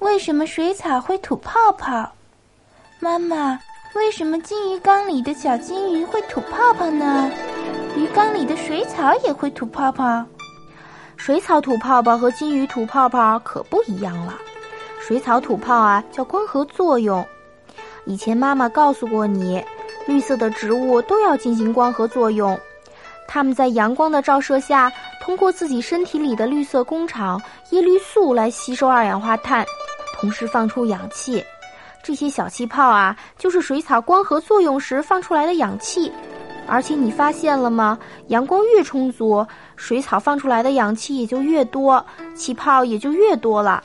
为什么水草会吐泡泡？妈妈，为什么金鱼缸里的小金鱼会吐泡泡呢？鱼缸里的水草也会吐泡泡。水草吐泡泡和金鱼吐泡泡可不一样了。水草吐泡啊，叫光合作用。以前妈妈告诉过你，绿色的植物都要进行光合作用。它们在阳光的照射下，通过自己身体里的绿色工厂叶绿素来吸收二氧化碳，同时放出氧气。这些小气泡啊，就是水草光合作用时放出来的氧气。而且你发现了吗？阳光越充足，水草放出来的氧气也就越多，气泡也就越多了。